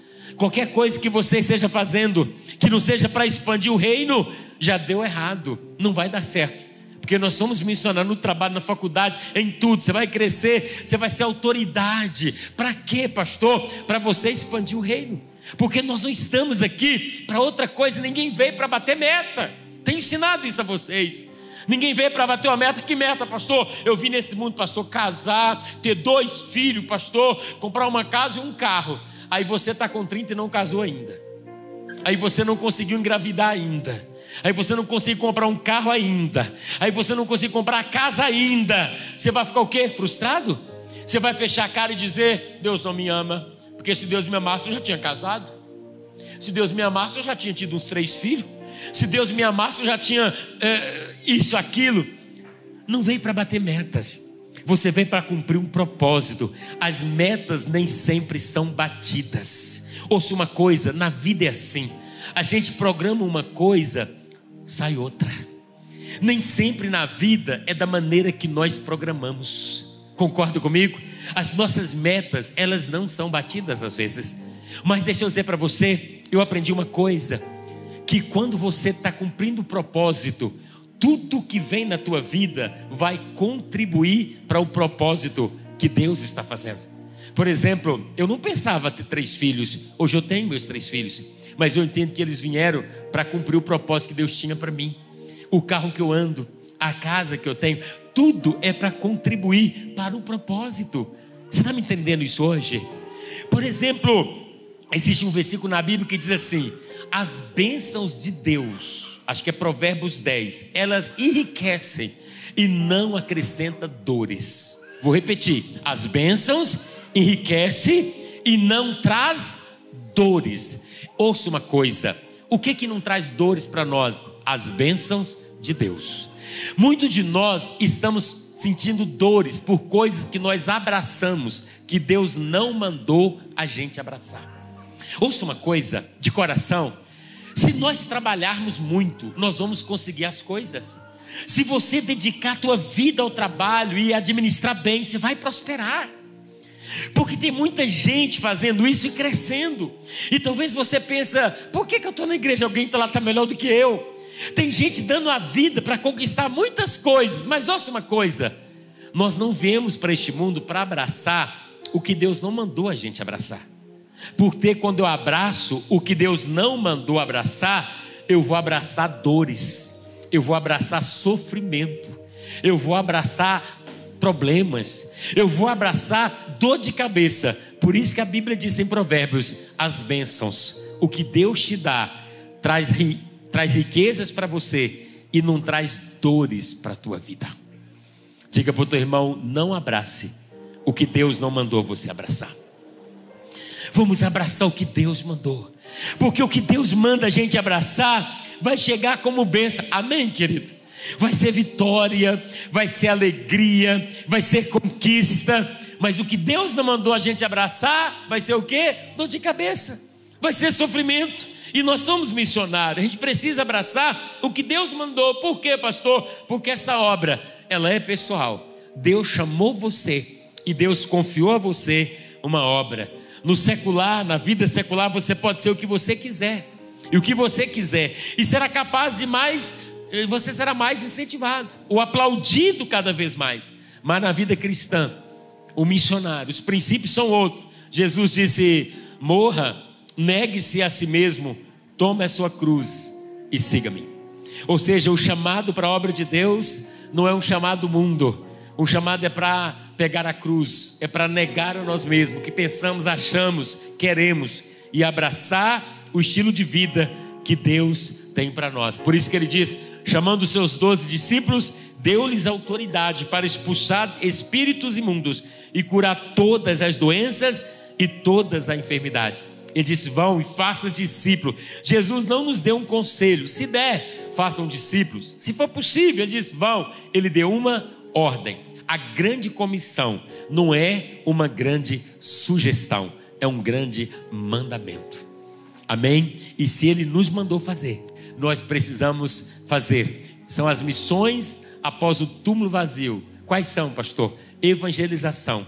Speaker 1: Qualquer coisa que você esteja fazendo que não seja para expandir o reino, já deu errado, não vai dar certo. Porque nós somos missionários no trabalho, na faculdade, em tudo. Você vai crescer, você vai ser autoridade. Para quê, pastor? Para você expandir o reino. Porque nós não estamos aqui para outra coisa, ninguém veio para bater meta. Tenho ensinado isso a vocês. Ninguém veio para bater uma meta. Que meta, pastor? Eu vim nesse mundo, pastor, casar, ter dois filhos, pastor, comprar uma casa e um carro. Aí você está com 30 e não casou ainda. Aí você não conseguiu engravidar ainda. Aí você não consegue comprar um carro ainda. Aí você não consegue comprar a casa ainda. Você vai ficar o quê? Frustrado? Você vai fechar a cara e dizer: Deus não me ama. Porque se Deus me amasse, eu já tinha casado. Se Deus me amasse, eu já tinha tido uns três filhos. Se Deus me amasse, eu já tinha é, isso, aquilo. Não veio para bater metas. Você vem para cumprir um propósito. As metas nem sempre são batidas. Ouça uma coisa: na vida é assim. A gente programa uma coisa sai outra. Nem sempre na vida é da maneira que nós programamos. Concorda comigo? As nossas metas, elas não são batidas às vezes. Mas deixa eu dizer para você, eu aprendi uma coisa: que quando você está cumprindo o propósito, tudo que vem na tua vida vai contribuir para o propósito que Deus está fazendo. Por exemplo, eu não pensava ter três filhos, hoje eu tenho meus três filhos mas eu entendo que eles vieram para cumprir o propósito que Deus tinha para mim. O carro que eu ando, a casa que eu tenho, tudo é para contribuir para o propósito. Você está me entendendo isso hoje? Por exemplo, existe um versículo na Bíblia que diz assim: as bênçãos de Deus, acho que é Provérbios 10, elas enriquecem e não acrescentam dores. Vou repetir: as bênçãos enriquece e não traz dores. Ouça uma coisa: o que que não traz dores para nós? As bênçãos de Deus. Muitos de nós estamos sentindo dores por coisas que nós abraçamos, que Deus não mandou a gente abraçar. Ouça uma coisa de coração: se nós trabalharmos muito, nós vamos conseguir as coisas. Se você dedicar a tua vida ao trabalho e administrar bem, você vai prosperar. Porque tem muita gente fazendo isso e crescendo. E talvez você pensa, por que, que eu estou na igreja? Alguém está lá está melhor do que eu. Tem gente dando a vida para conquistar muitas coisas. Mas ouça uma coisa: nós não viemos para este mundo para abraçar o que Deus não mandou a gente abraçar. Porque quando eu abraço o que Deus não mandou abraçar, eu vou abraçar dores, eu vou abraçar sofrimento, eu vou abraçar problemas, eu vou abraçar dor de cabeça. Por isso que a Bíblia diz em Provérbios: as bênçãos, o que Deus te dá, traz, traz riquezas para você e não traz dores para a tua vida. Diga para o teu irmão: não abrace o que Deus não mandou você abraçar. Vamos abraçar o que Deus mandou. Porque o que Deus manda a gente abraçar vai chegar como bênção. Amém, querido? Vai ser vitória, vai ser alegria, vai ser conquista. Mas o que Deus não mandou a gente abraçar vai ser o quê? Dor de cabeça. Vai ser sofrimento. E nós somos missionários. A gente precisa abraçar o que Deus mandou. Por quê, pastor? Porque essa obra, ela é pessoal. Deus chamou você e Deus confiou a você uma obra no secular, na vida secular, você pode ser o que você quiser. E o que você quiser. E será capaz de mais, eh, você será mais incentivado, ou aplaudido cada vez mais. Mas na vida cristã, o missionário, os princípios são outros. Jesus disse: morra, negue-se a si mesmo, tome a sua cruz e siga-me. Ou seja, o chamado para a obra de Deus não é um chamado mundo, o chamado é para pegar a cruz, é para negar a nós mesmos, o que pensamos, achamos, queremos e abraçar o estilo de vida que Deus tem para nós. Por isso que ele diz: chamando os seus doze discípulos, deu-lhes autoridade para expulsar espíritos imundos e curar todas as doenças e todas as enfermidades. Ele disse: Vão e façam discípulos. Jesus não nos deu um conselho. Se der, façam discípulos. Se for possível, ele disse: Vão. Ele deu uma ordem. A grande comissão não é uma grande sugestão, é um grande mandamento. Amém? E se ele nos mandou fazer, nós precisamos fazer. São as missões após o túmulo vazio. Quais são, pastor? Evangelização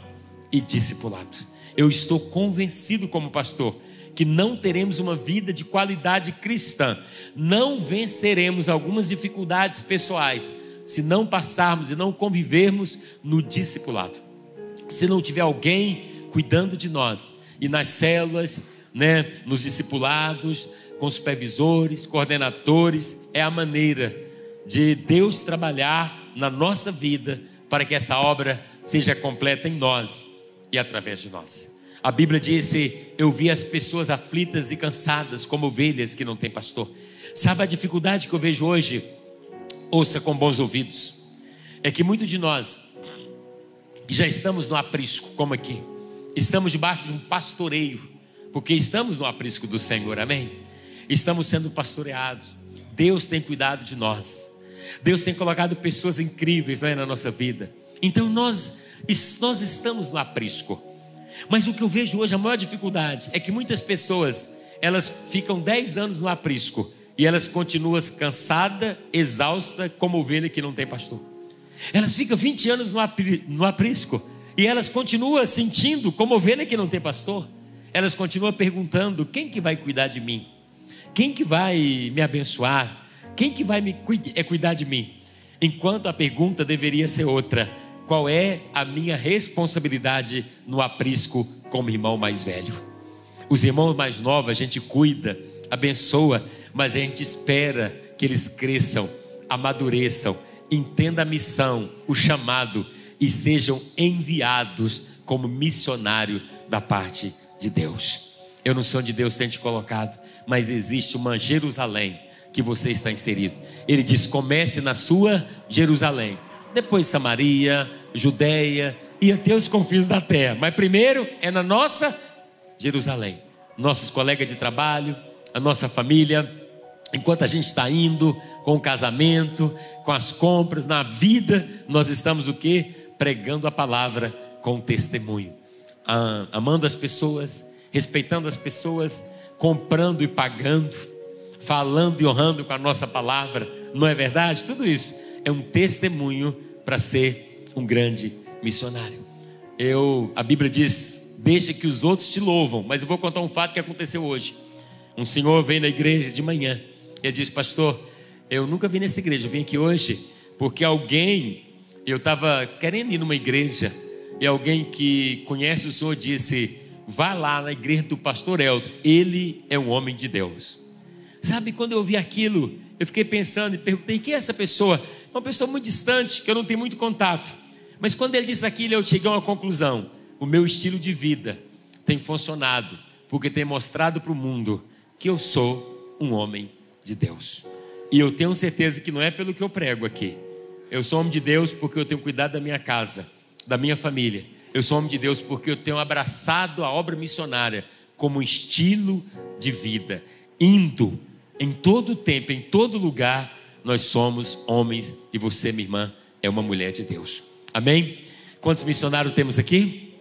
Speaker 1: e discipulado. Eu estou convencido, como pastor, que não teremos uma vida de qualidade cristã, não venceremos algumas dificuldades pessoais se não passarmos e não convivermos no discipulado. Se não tiver alguém cuidando de nós e nas células, né, nos discipulados, com supervisores, coordenadores, é a maneira de Deus trabalhar na nossa vida para que essa obra seja completa em nós e através de nós. A Bíblia disse: Eu vi as pessoas aflitas e cansadas como ovelhas que não têm pastor. Sabe a dificuldade que eu vejo hoje? Ouça com bons ouvidos. É que muitos de nós, que já estamos no aprisco, como aqui, estamos debaixo de um pastoreio, porque estamos no aprisco do Senhor, amém? Estamos sendo pastoreados. Deus tem cuidado de nós. Deus tem colocado pessoas incríveis né, na nossa vida. Então nós, nós estamos no aprisco. Mas o que eu vejo hoje, a maior dificuldade, é que muitas pessoas, elas ficam 10 anos no aprisco e elas continuam cansadas, exaustas, como ovelha que não tem pastor. Elas ficam 20 anos no, apri, no aprisco e elas continuam sentindo como ovelha que não tem pastor. Elas continuam perguntando: quem que vai cuidar de mim? Quem que vai me abençoar? Quem que vai me é cuidar de mim? Enquanto a pergunta deveria ser outra: qual é a minha responsabilidade no aprisco como irmão mais velho? Os irmãos mais novos a gente cuida, abençoa, mas a gente espera que eles cresçam, amadureçam, entendam a missão, o chamado e sejam enviados como missionário da parte de Deus. Eu não sei onde Deus tem te colocado, mas existe uma Jerusalém que você está inserido. Ele diz: comece na sua Jerusalém, depois Samaria, Judéia, e até os confins da terra. Mas primeiro é na nossa Jerusalém. Nossos colegas de trabalho, a nossa família, enquanto a gente está indo com o casamento, com as compras, na vida, nós estamos o que? Pregando a palavra com testemunho, amando as pessoas, respeitando as pessoas, comprando e pagando, falando e honrando com a nossa palavra, não é verdade? Tudo isso é um testemunho para ser um grande missionário. Eu, a Bíblia diz: deixa que os outros te louvam, mas eu vou contar um fato que aconteceu hoje. Um senhor veio na igreja de manhã e disse: Pastor, eu nunca vim nessa igreja, eu vim aqui hoje porque alguém, eu estava querendo ir numa igreja e alguém que conhece o Senhor disse: Vá lá na igreja do pastor Elton, ele é um homem de Deus. Sabe, quando eu vi aquilo, eu fiquei pensando e perguntei: quem é essa pessoa? Uma pessoa muito distante, que eu não tenho muito contato. Mas quando ele disse aquilo, eu cheguei a uma conclusão: o meu estilo de vida tem funcionado, porque tem mostrado para o mundo que eu sou um homem de Deus. E eu tenho certeza que não é pelo que eu prego aqui. Eu sou homem de Deus porque eu tenho cuidado da minha casa, da minha família. Eu sou homem de Deus porque eu tenho abraçado a obra missionária como estilo de vida, indo em todo tempo, em todo lugar, nós somos homens e você, minha irmã, é uma mulher de Deus. Amém? Quantos missionários temos aqui?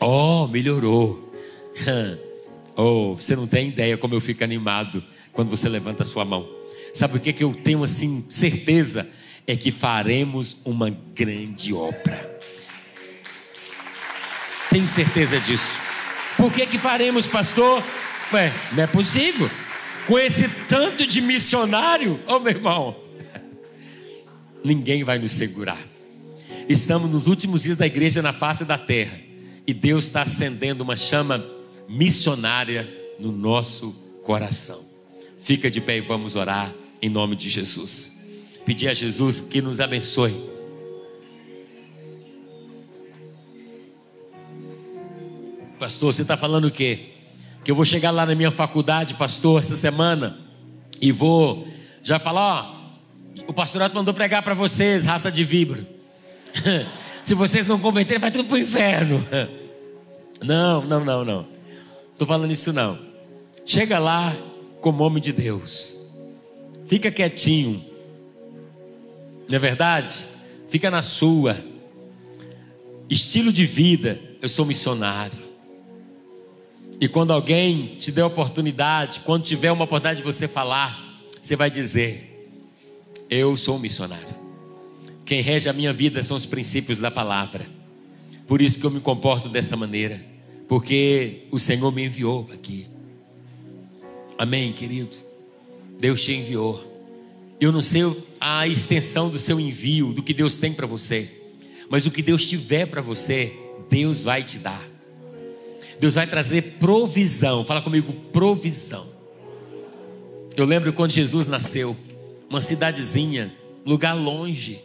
Speaker 1: Oh, melhorou. [laughs] Oh, você não tem ideia como eu fico animado quando você levanta a sua mão. Sabe o que, que eu tenho assim certeza? É que faremos uma grande obra. Tenho certeza disso. Por que, que faremos, pastor? Ué, não é possível. Com esse tanto de missionário, ô oh, meu irmão, [laughs] ninguém vai nos segurar. Estamos nos últimos dias da igreja na face da terra e Deus está acendendo uma chama missionária no nosso coração. Fica de pé e vamos orar em nome de Jesus. Pedir a Jesus que nos abençoe. Pastor, você está falando o quê? Que eu vou chegar lá na minha faculdade, pastor, essa semana, e vou já falar: ó, o pastorato mandou pregar para vocês, raça de vibro. [laughs] Se vocês não converterem, vai tudo para o inferno. [laughs] Não, não, não, não. Estou falando isso não. Chega lá como homem de Deus. Fica quietinho. Não é verdade? Fica na sua. Estilo de vida, eu sou missionário. E quando alguém te der oportunidade, quando tiver uma oportunidade de você falar, você vai dizer: Eu sou um missionário. Quem rege a minha vida são os princípios da palavra. Por isso que eu me comporto dessa maneira, porque o Senhor me enviou aqui. Amém, querido. Deus te enviou. Eu não sei a extensão do seu envio, do que Deus tem para você, mas o que Deus tiver para você, Deus vai te dar. Deus vai trazer provisão. Fala comigo, provisão. Eu lembro quando Jesus nasceu, uma cidadezinha, lugar longe.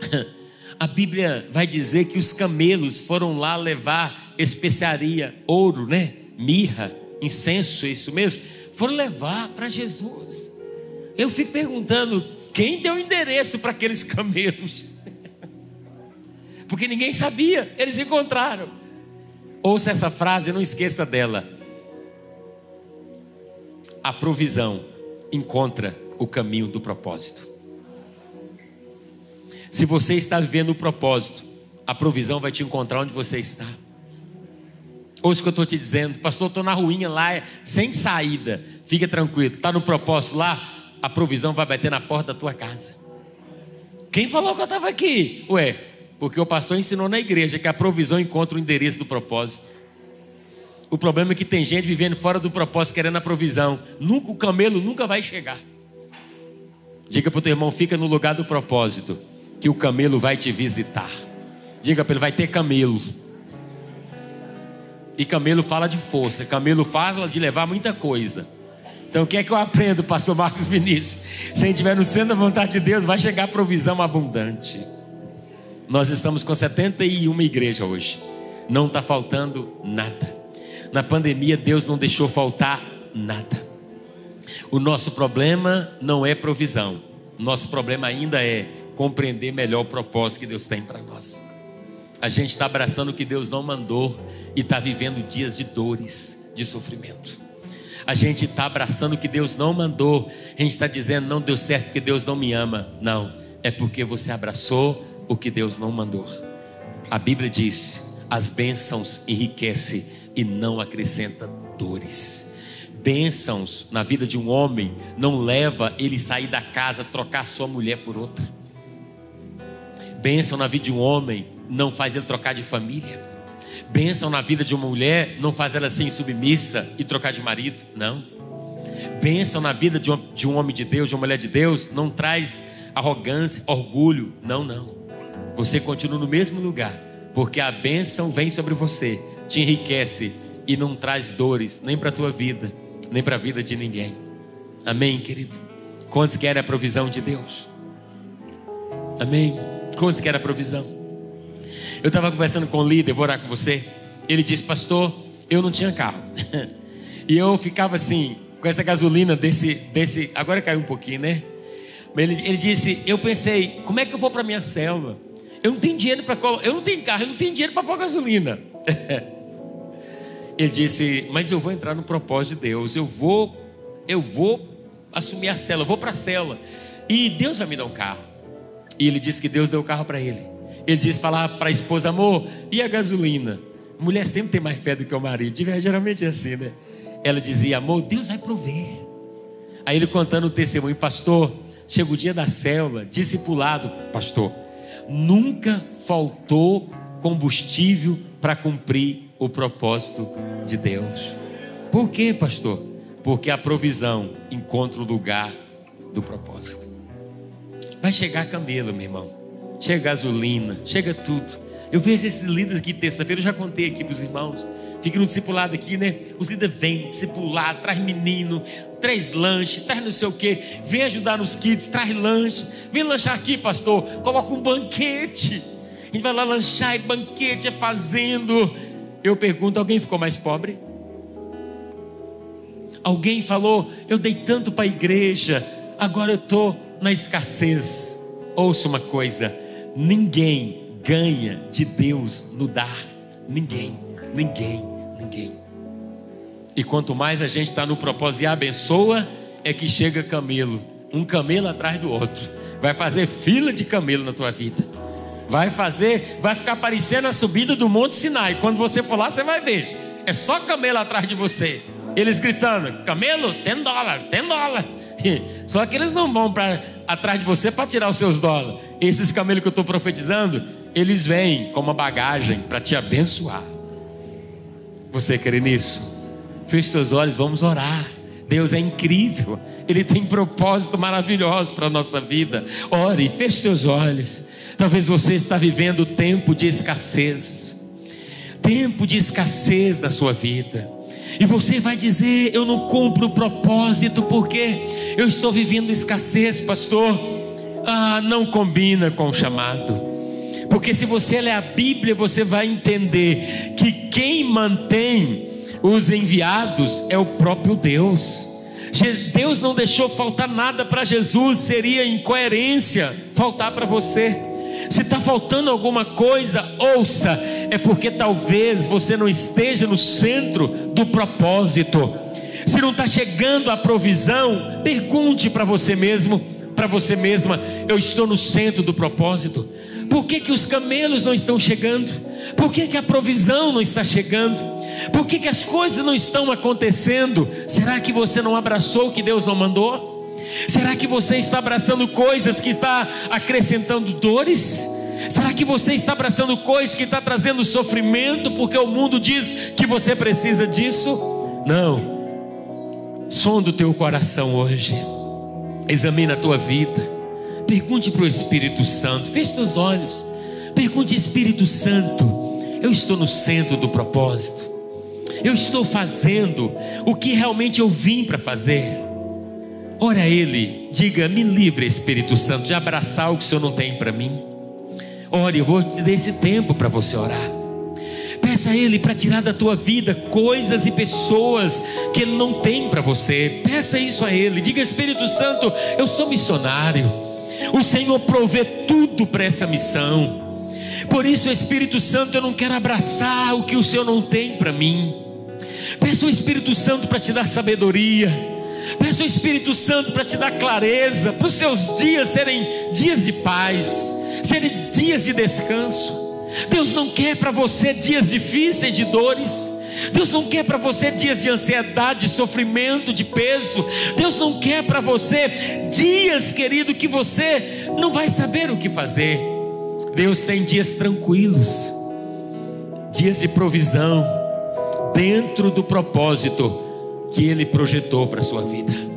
Speaker 1: [laughs] A Bíblia vai dizer que os camelos foram lá levar especiaria, ouro, né? Mirra, incenso, é isso mesmo. Foram levar para Jesus. Eu fico perguntando quem deu endereço para aqueles camelos. [laughs] Porque ninguém sabia, eles encontraram. Ouça essa frase, não esqueça dela. A provisão encontra o caminho do propósito. Se você está vivendo o propósito, a provisão vai te encontrar onde você está. Ouça o que eu estou te dizendo, pastor, estou na ruinha lá, sem saída. Fica tranquilo, está no propósito lá, a provisão vai bater na porta da tua casa. Quem falou que eu estava aqui? Ué, porque o pastor ensinou na igreja que a provisão encontra o endereço do propósito. O problema é que tem gente vivendo fora do propósito, querendo a provisão. Nunca, o camelo nunca vai chegar. Diga para o teu irmão, fica no lugar do propósito, que o camelo vai te visitar. Diga para ele, vai ter camelo. E camelo fala de força, camelo fala de levar muita coisa. Então o que é que eu aprendo, pastor Marcos Vinícius? Se a gente estiver no centro da vontade de Deus, vai chegar provisão abundante. Nós estamos com 71 igrejas hoje. Não está faltando nada. Na pandemia, Deus não deixou faltar nada. O nosso problema não é provisão. Nosso problema ainda é compreender melhor o propósito que Deus tem para nós. A gente está abraçando o que Deus não mandou e está vivendo dias de dores, de sofrimento. A gente está abraçando o que Deus não mandou. A gente está dizendo não deu certo porque Deus não me ama. Não, é porque você abraçou o que Deus não mandou. A Bíblia diz: as bênçãos enriquece e não acrescenta dores. Bênçãos na vida de um homem não leva ele sair da casa trocar sua mulher por outra. Bênção na vida de um homem não faz ele trocar de família. Bênção na vida de uma mulher não faz ela ser insubmissa e trocar de marido. Não. Bênção na vida de um, de um homem de Deus, de uma mulher de Deus, não traz arrogância, orgulho. Não, não. Você continua no mesmo lugar, porque a bênção vem sobre você, te enriquece e não traz dores nem para a tua vida, nem para a vida de ninguém. Amém, querido? Quantos querem a provisão de Deus? Amém? Quantos querem a provisão? Eu estava conversando com o líder, vou orar com você. Ele disse, pastor, eu não tinha carro. [laughs] e eu ficava assim, com essa gasolina desse, desse. Agora caiu um pouquinho, né? Mas ele, ele disse, eu pensei, como é que eu vou para minha selva? Eu não tenho dinheiro para eu não tenho carro, eu não tenho dinheiro para pôr gasolina. [laughs] ele disse, mas eu vou entrar no propósito de Deus. Eu vou, eu vou assumir a cela, eu vou para a cela. E Deus vai me dar um carro. E ele disse que Deus deu o carro para ele. Ele disse falar para a esposa, amor, e a gasolina? Mulher sempre tem mais fé do que o marido. Geralmente é assim, né? Ela dizia, amor, Deus vai prover. Aí ele contando o testemunho, pastor, chega o dia da célula, discipulado, pastor, nunca faltou combustível para cumprir o propósito de Deus. Por quê, pastor? Porque a provisão encontra o lugar do propósito. Vai chegar camelo, meu irmão chega gasolina, chega tudo. Eu vejo esses líderes aqui terça-feira, eu já contei aqui para os irmãos. Fica no discipulado aqui, né? Os líderes vêm discipular, traz menino, traz lanche, traz não sei o quê, vem ajudar nos kits, traz lanche, vem lanchar aqui, pastor, coloca um banquete. A gente vai lá lanchar e banquete é fazendo. Eu pergunto: alguém ficou mais pobre? Alguém falou: eu dei tanto para a igreja, agora eu estou na escassez. Ouça uma coisa Ninguém ganha de Deus no dar. Ninguém, ninguém, ninguém. E quanto mais a gente está no propósito e abençoa, é que chega camelo, um camelo atrás do outro. Vai fazer fila de camelo na tua vida. Vai fazer, vai ficar parecendo a subida do Monte Sinai. Quando você for lá, você vai ver. É só camelo atrás de você. Eles gritando: Camelo, tem dólar, tem dólar. [laughs] Só que eles não vão para atrás de você para tirar os seus dólares. Esses camelos que eu estou profetizando, eles vêm com uma bagagem para te abençoar. Você crê nisso? Feche seus olhos, vamos orar. Deus é incrível, Ele tem propósito maravilhoso para a nossa vida. Ore, feche seus olhos. Talvez você está vivendo tempo de escassez, tempo de escassez da sua vida. E você vai dizer: Eu não cumpro o propósito porque eu estou vivendo escassez, pastor. Ah, não combina com o chamado. Porque se você ler a Bíblia, você vai entender que quem mantém os enviados é o próprio Deus. Deus não deixou faltar nada para Jesus, seria incoerência faltar para você. Se está faltando alguma coisa, ouça, é porque talvez você não esteja no centro do propósito. Se não está chegando a provisão, pergunte para você mesmo, para você mesma: eu estou no centro do propósito? Por que, que os camelos não estão chegando? Por que, que a provisão não está chegando? Por que, que as coisas não estão acontecendo? Será que você não abraçou o que Deus não mandou? Será que você está abraçando coisas que está acrescentando dores? Será que você está abraçando coisas que está trazendo sofrimento porque o mundo diz que você precisa disso? Não. Sonda o teu coração hoje. Examina a tua vida. Pergunte para o Espírito Santo. Feche teus olhos. Pergunte, Espírito Santo. Eu estou no centro do propósito. Eu estou fazendo o que realmente eu vim para fazer. Ora a Ele, diga: me livre, Espírito Santo, de abraçar o que o Senhor não tem para mim. Ore, eu vou te dar esse tempo para você orar. Peça a Ele para tirar da tua vida coisas e pessoas que Ele não tem para você. Peça isso a Ele. Diga, Espírito Santo, eu sou missionário. O Senhor provê tudo para essa missão. Por isso, Espírito Santo, eu não quero abraçar o que o Senhor não tem para mim. Peço ao Espírito Santo para te dar sabedoria. Peço ao Espírito Santo para te dar clareza, para os seus dias serem dias de paz, serem dias de descanso. Deus não quer para você dias difíceis de dores. Deus não quer para você dias de ansiedade, de sofrimento, de peso. Deus não quer para você dias, querido, que você não vai saber o que fazer. Deus tem dias tranquilos, dias de provisão, dentro do propósito que Ele projetou para a sua vida.